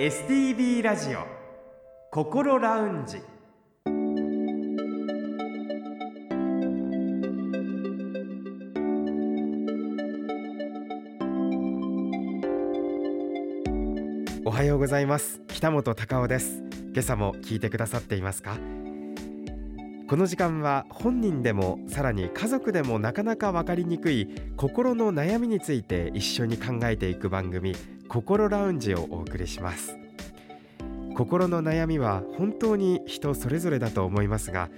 STB ラジオ心ラウンジ。おはようございます。北本隆夫です。今朝も聞いてくださっていますか？この時間は本人でもさらに家族でもなかなか分かりにくい心の悩みについて一緒に考えていく番組心ラウンジをお送りします。心の悩みは本当に人それぞれだと思いますが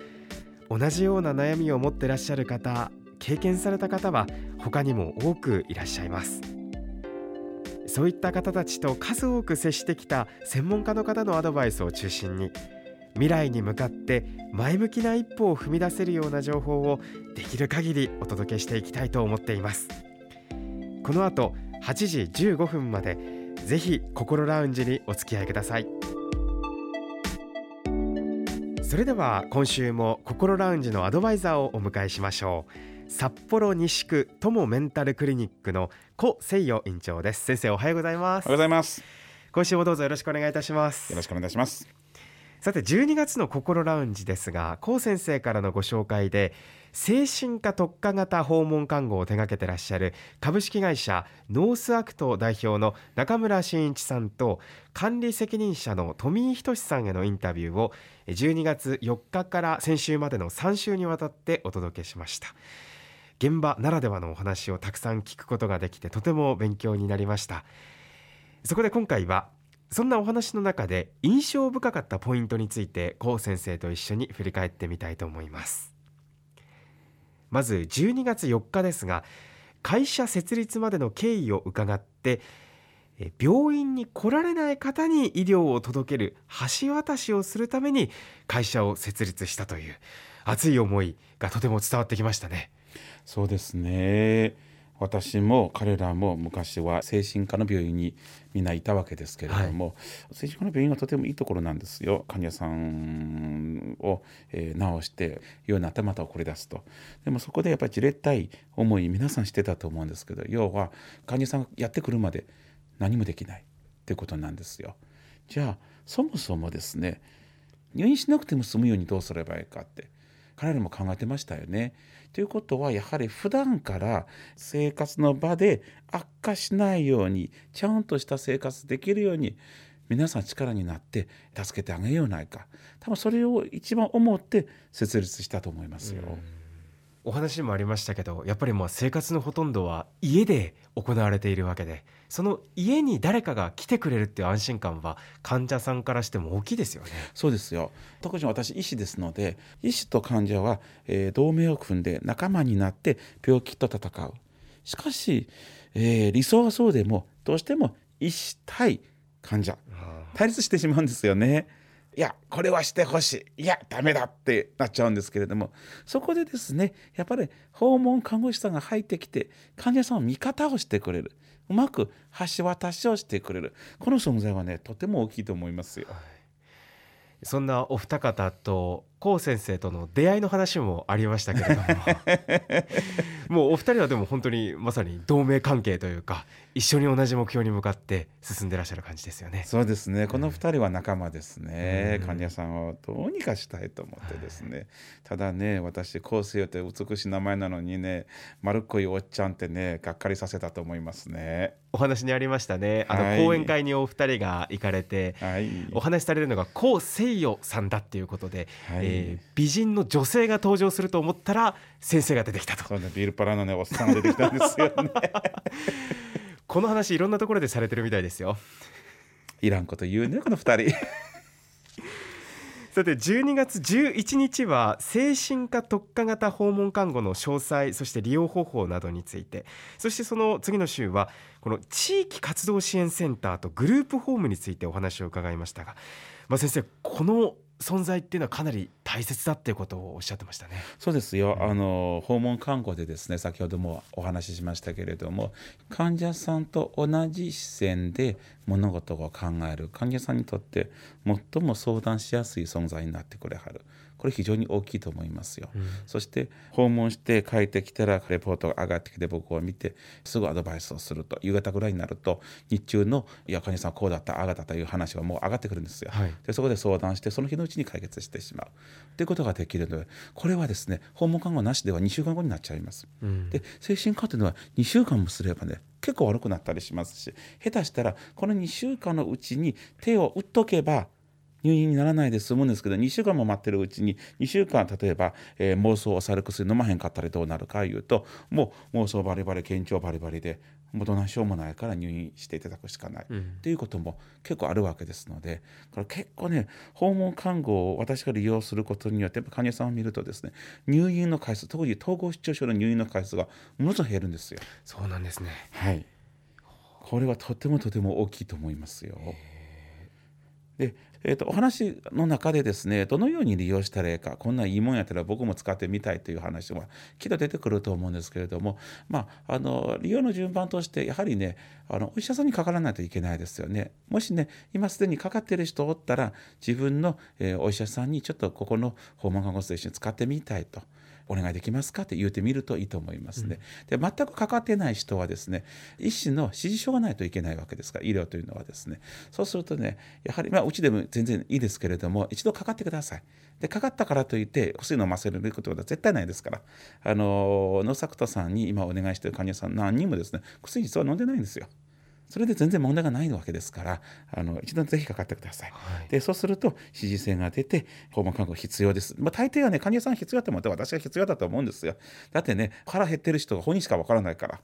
同じような悩みを持ってらっしゃる方経験された方は他にも多くいらっしゃいます。そういった方たちと数多く接してきた専門家の方のアドバイスを中心に未来に向かって前向きな一歩を踏み出せるような情報をできる限りお届けしていきたいと思っています。この後8時15分までぜひ心ラウンジにお付き合いください。それでは今週も心ラウンジのアドバイザーをお迎えしましょう。札幌西区友メンタルクリニックの古誠代院長です。先生おはようございます。おはようございます。今週もどうぞよろしくお願いいたします。よろしくお願いしますさて12月の心ラウンジですが高先生からのご紹介で精神科特化型訪問看護を手掛けてらっしゃる株式会社ノースアクト代表の中村真一さんと管理責任者の富井仁さんへのインタビューを12月4日から先週までの3週にわたってお届けしました。現場ならではのお話をたくさん聞くことができてとても勉強になりました。そこで今回はそんなお話の中で印象深かったポイントについて胡先生と一緒に振り返ってみたいと思います。まず12月4日ですが会社設立までの経緯を伺って病院に来られない方に医療を届ける橋渡しをするために会社を設立したという熱い思いがとても伝わってきましたね。そうですね。私も彼らも昔は精神科の病院にみんないたわけですけれども、はい、精神科の病院はとてもいいところなんですよ。患者さんを、えー、治してような頭をこり出すと。でもそこでやっぱりじれったい思い皆さんしてたと思うんですけど要は患者さんがやってくるまで何もできないっていうことなんですよ。じゃあそもそもですね入院しなくても済むようにどうすればいいかって彼らも考えてましたよね。ということはやはり普段から生活の場で悪化しないようにちゃんとした生活できるように皆さん力になって助けてあげようないか多分それを一番思って設立したと思いますよ。お話にもありましたけどやっぱりもう生活のほとんどは家で行われているわけでその家に誰かが来てくれるっていう安心感は患者さんからしても大きいですよね。そうですよ。特に私医師ですので医師と患者は、えー、同盟を組んで仲間になって病気と戦う。しかし、えー、理想はそうでもどうしても医師対患者。対立してしまうんですよね。いやこれはしてほしい。いやダメだってなっちゃうんですけれども。そこでですねやっぱり訪問看護師さんが入ってきて患者さんの味方をしてくれる。うまく橋渡しをしてくれる。この存在はねとても大きいと思いますよ。はい。そんなお二方と高先生との出会いの話もありましたけれども。もうお二人はでも本当にまさに同盟関係というか一緒に同じ目標に向かって進んでらっしゃる感じですよね。そうですね。この二人は仲間ですね、うん、患者さんをどうにかしたいと思ってですね、はい、ただね私高生って美しい名前なのにね丸っこいおっちゃんってねがっかりさせたと思いますね。お話にありましたね。あの、はい、講演会にお二人が行かれて、はい、お話しされるのが高誠代さんだっていうことで、はい、えー、美人の女性が登場すると思ったら先生が出てきたと。そうねビールパラのねおっさんが出てきたんですよね。この話いろんなところでされてるみたいですよ。いらんこと言うねこの二人。さて12月11日は精神科特化型訪問看護の詳細そして利用方法などについて。そしてその次の週はこの地域活動支援センターとグループホームについてお話を伺いましたが、まあ、先生この存在っていうのはかなり大切だっていうことをおっしゃってましたね。そうですよ、うん、あの訪問看護でですね先ほどもお話ししましたけれども患者さんと同じ視線で物事を考える患者さんにとって最も相談しやすい存在になってくれはるこれ非常に大きいと思いますよ。うんそして訪問して帰ってきたらレポートが上がってきて僕を見てすぐアドバイスをすると夕方ぐらいになると日中の「いや患者さんこうだったああだった」という話がもう上がってくるんですよ。はいでそこで相談してその日のうちに解決してしまうということができるのでこれはですね訪問看護なしでは2週間後になっちゃいます。うんで精神科というのは2週間もすればね結構悪くなったりしますし下手したらこの2週間のうちに手を打っとけば入院にならないで済むんですけど2週間も待ってるうちに2週間例えば、えー妄想を抑える薬飲まへんかったらどうなるかいうともう妄想バリバリ緊張バリバリでもうどないしようもないから入院していただくしかない。うんっていうことも結構あるわけですのでこれ結構ね訪問看護を私が利用することによってやっぱ患者さんを見るとですね入院の回数特に統合失調症の入院の回数がものすごく減るんですよ。そうなんですねはい、これはとてもとても大きいと思いますよ。でえー、とお話の中でですねどのように利用したらいいかこんないいもんやったら僕も使ってみたいという話はきっと出てくると思うんですけれども、まあ、あの利用の順番としてやはりねあのお医者さんにかからないといけないですよね。もしね今すでにかかっている人おったら自分の、えお医者さんにちょっとここの訪問看護師と一緒に使ってみたいと。お願いできますかって言ってみるといいと思いますね。で全くかかってない人はですね医師の指示書がないといけないわけですから医療というのはですねそうするとねやはりまあうちでも全然いいですけれども一度かかってください。でかかったからといって薬飲ませることは絶対ないですからあのノーサクトさんに今お願いしている患者さん何人もですね薬実は飲んでないんですよ。それで全然問題がないわけですからあの一度ぜひかかってください。はいでそうすると支持性が出て訪問看護必要です。まあ、大抵はね患者さん必要だと思って私は必要だと思うんですよ。だってね腹減ってる人が本人しかわからないから。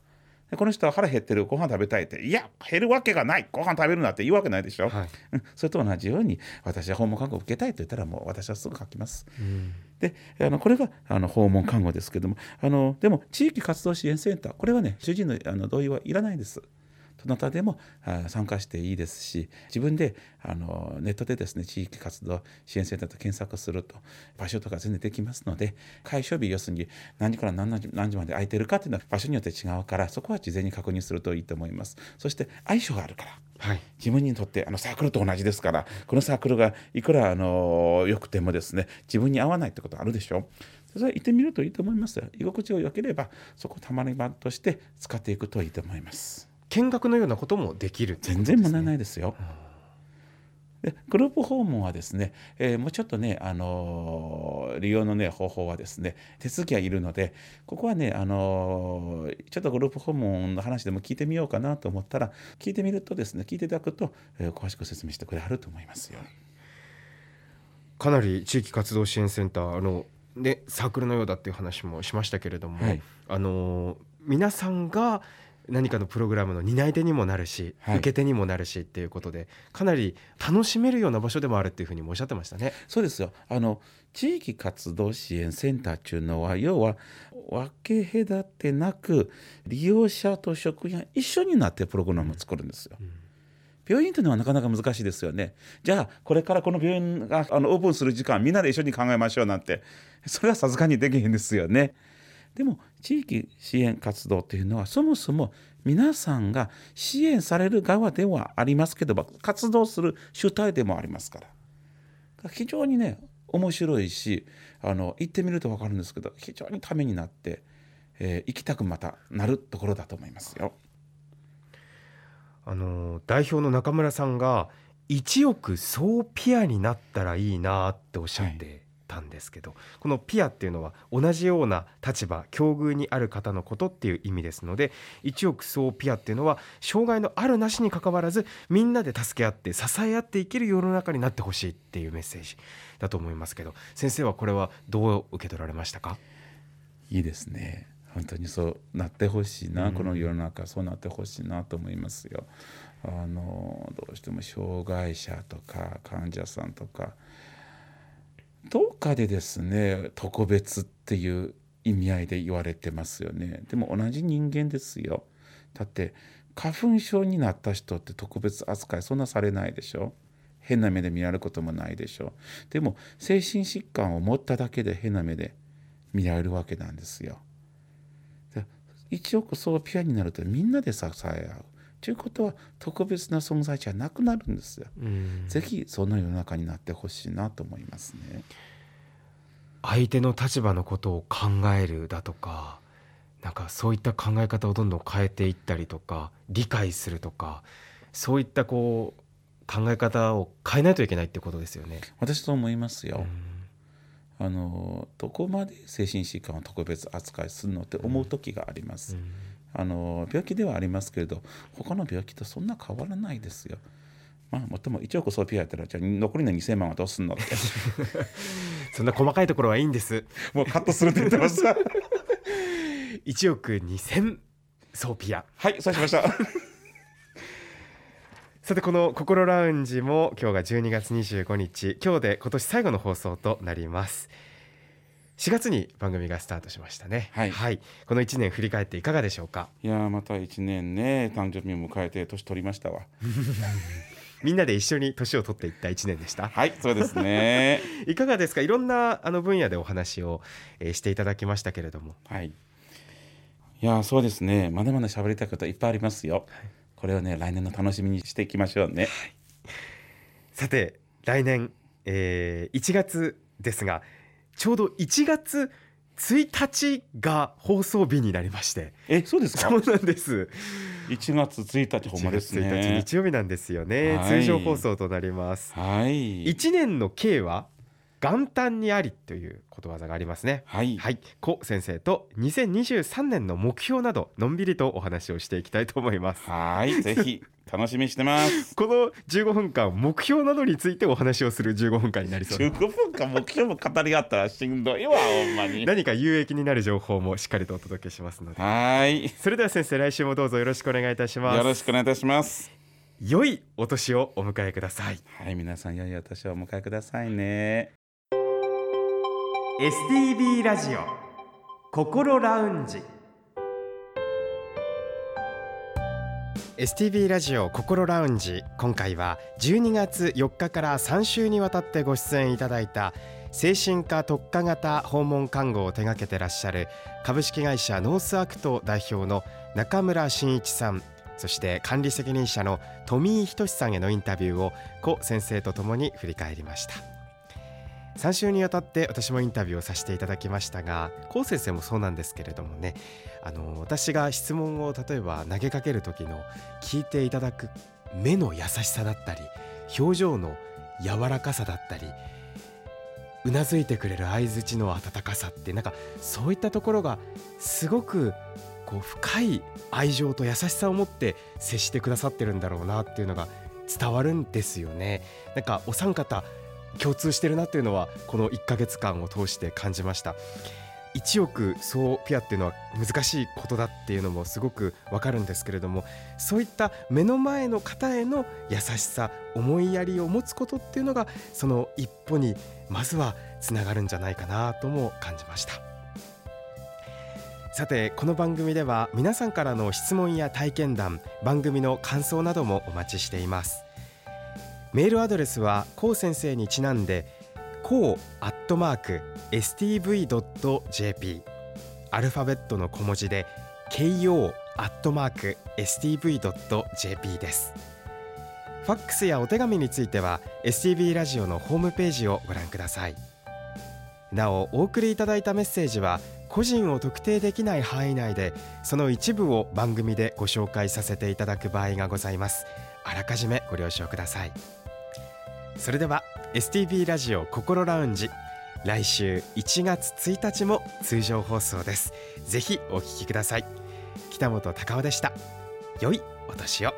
でこの人は腹減ってるご飯食べたいっていや減るわけがないご飯食べるなって言うわけないでしょ。はいうんそれと同じように私は訪問看護を受けたいと言ったらもう私はすぐ書きます。うんであのこれがあの訪問看護ですけどもあのでも地域活動支援センターこれはね主治医のあの同意はいらないです。どなたでもあ参加していいですし自分であのネットでですね地域活動支援センターと検索すると場所とか全然できますので開所日要するに何時から何時何時まで空いてるかっていうのは場所によって違うからそこは事前に確認するといいと思います。そして相性があるからはい。自分にとってあのサークルと同じですからこのサークルがいくらあの良くてもですね自分に合わないってことあるでしょそれ行ってみるといいと思います。よ居心地が良ければそこをたまり場として使っていくといいと思います見学のようなこともできる。っていう全然問題ないですよ。でグループ訪問はですね、えーもうちょっとね、あのー利用の、ね、方法はですね手続きがいるのでここはね、あのーちょっとグループ訪問の話でも聞いてみようかなと思ったら聞いてみるとですね聞いていただくと、えー詳しく説明してくれはると思いますよ。かなり地域活動支援センターあのでサークルのようだっていう話もしましたけれども、はい。あの皆さんが何かのプログラムの担い手にもなるし、はい受け手にもなるしっていうことでかなり楽しめるような場所でもあるっていうふうにもおっしゃってましたね。そうですよあの地域活動支援センターっていうのは要は分け隔てなく利用者と職員が一緒になってプログラムを作るんですよ。病院というのはなかなか難しいですよね。じゃあこれからこの病院があのオープンする時間みんなで一緒に考えましょうなんてそれはさすがにできへんですよね。でも地域支援活動というのはそもそも皆さんが支援される側ではありますけども活動する主体でもありますから非常にね面白いしあの行ってみると分かるんですけど非常にためになって、えー行きたくまたなるところだと思いますよ。あの代表の中村さんが1億総ピアになったらいいなっておっしゃってたんですけど、このピアっていうのは同じような立場境遇にある方のことっていう意味ですので1億総ピアっていうのは障害のあるなしにかかわらずみんなで助け合って支え合っていける世の中になってほしいっていうメッセージだと思いますけど先生はこれはどう受け取られましたか？いいですね。本当にそうなってほしいな、うんこの世の中そうなってほしいなと思いますよ。あのどうしても障害者とか患者さんとかどっかでですね特別っていう意味合いで言われてますよね。でも同じ人間ですよ。だって花粉症になった人って特別扱いそんなされないでしょ。変な目で見られることもないでしょ。でも精神疾患を持っただけで変な目で見られるわけなんですよ。で一億総ピアになるとみんなで支え合う。ということは特別な存在じゃなくなるんですよ。うんぜひそんな世の中になってほしいなと思いますね。相手の立場のことを考えるだとかなんかそういった考え方をどんどん変えていったりとか理解するとかそういったこう考え方を変えないといけないってことですよね。私と思いますよ。あのどこまで精神疾患を特別扱いするのって思う時があります。うん、あの病気ではありますけれど他の病気とそんな変わらないですよ。まあ、もっとも1億総ピアやったらじゃあ残りの2000万はどうすんのって。そんな細かいところはいいんです。もうカットするって言ってました。1億2000ソーピア。はいそうしました。さてこの心ラウンジも今日が12月25日。今日で今年最後の放送となります4月に番組がスタートしましたね、はい、はい、この1年振り返っていかがでしょうか？いやまた1年ね誕生日を迎えて年取りましたわ。みんなで一緒に年を取っていった1年でした？はいそうですね。いかがですか？いろんなあの分野でお話を、えー、していただきましたけれども。はい。いやそうですね。まだまだ喋りたいこといっぱいありますよ、はい、これをね来年の楽しみにしていきましょうね、はい、さて来年、えー、1月ですがちょうど1月1日が放送日になりまして。えそうですか？そうなんです。1月1日ほんまですね。1日日曜日なんですよね、はい、通常放送となります。はい。1年の計は？元旦にありということわざがありますね。はい、はい、古先生と2023年の目標などのんびりとお話をしていきたいと思います。はい。ぜひ楽しみにしてます。この15分間目標などについてお話をする15分間になりそう15分間目標も語り合ったらしんどいわほんまに。何か有益になる情報もしっかりとお届けしますので。はい。それでは先生来週もどうぞよろしくお願いいたします。よろしくお願いいたします。良いお年をお迎えください。はい皆さん良いお年をお迎えくださいね STB ラジオ心ラウンジ。STB ラジオ心ラウンジ。今回は12月4日から3週にわたってご出演いただいた精神科特化型訪問看護を手掛けてらっしゃる株式会社ノースアクト代表の中村真一さんそして管理責任者の富井仁さんへのインタビューを古先生とともに振り返りました。3週にわたって私もインタビューをさせていただきましたが高先生もそうなんですけれどもねあの私が質問を例えば投げかける時の聞いていただく目の優しさだったり表情の柔らかさだったりうなずいてくれる相づちの温かさってなんかそういったところがすごくこう深い愛情と優しさを持って接してくださってるんだろうなっていうのが伝わるんですよね。なんかお三方共通してるなっていうのはこの1ヶ月間を通して感じました。1億総ピアっていうのは難しいことだっていうのもすごくわかるんですけれどもそういった目の前の方への優しさ思いやりを持つことっていうのがその一歩にまずはつながるんじゃないかなとも感じました。さてこの番組では皆さんからの質問や体験談番組の感想などもお待ちしています。メールアドレスはこう先生にちなんでこうアットマーク stv.jp アルファベットの小文字で ko アットマーク stv.jp です。ファックスやお手紙については STV ラジオのホームページをご覧ください。なおお送りいただいたメッセージは個人を特定できない範囲内でその一部を番組でご紹介させていただく場合がございます。あらかじめご了承ください。それでは STB ラジオ心ラウンジ。来週1月1日も通常放送です。ぜひお聞きください。北本隆夫でした。良いお年を。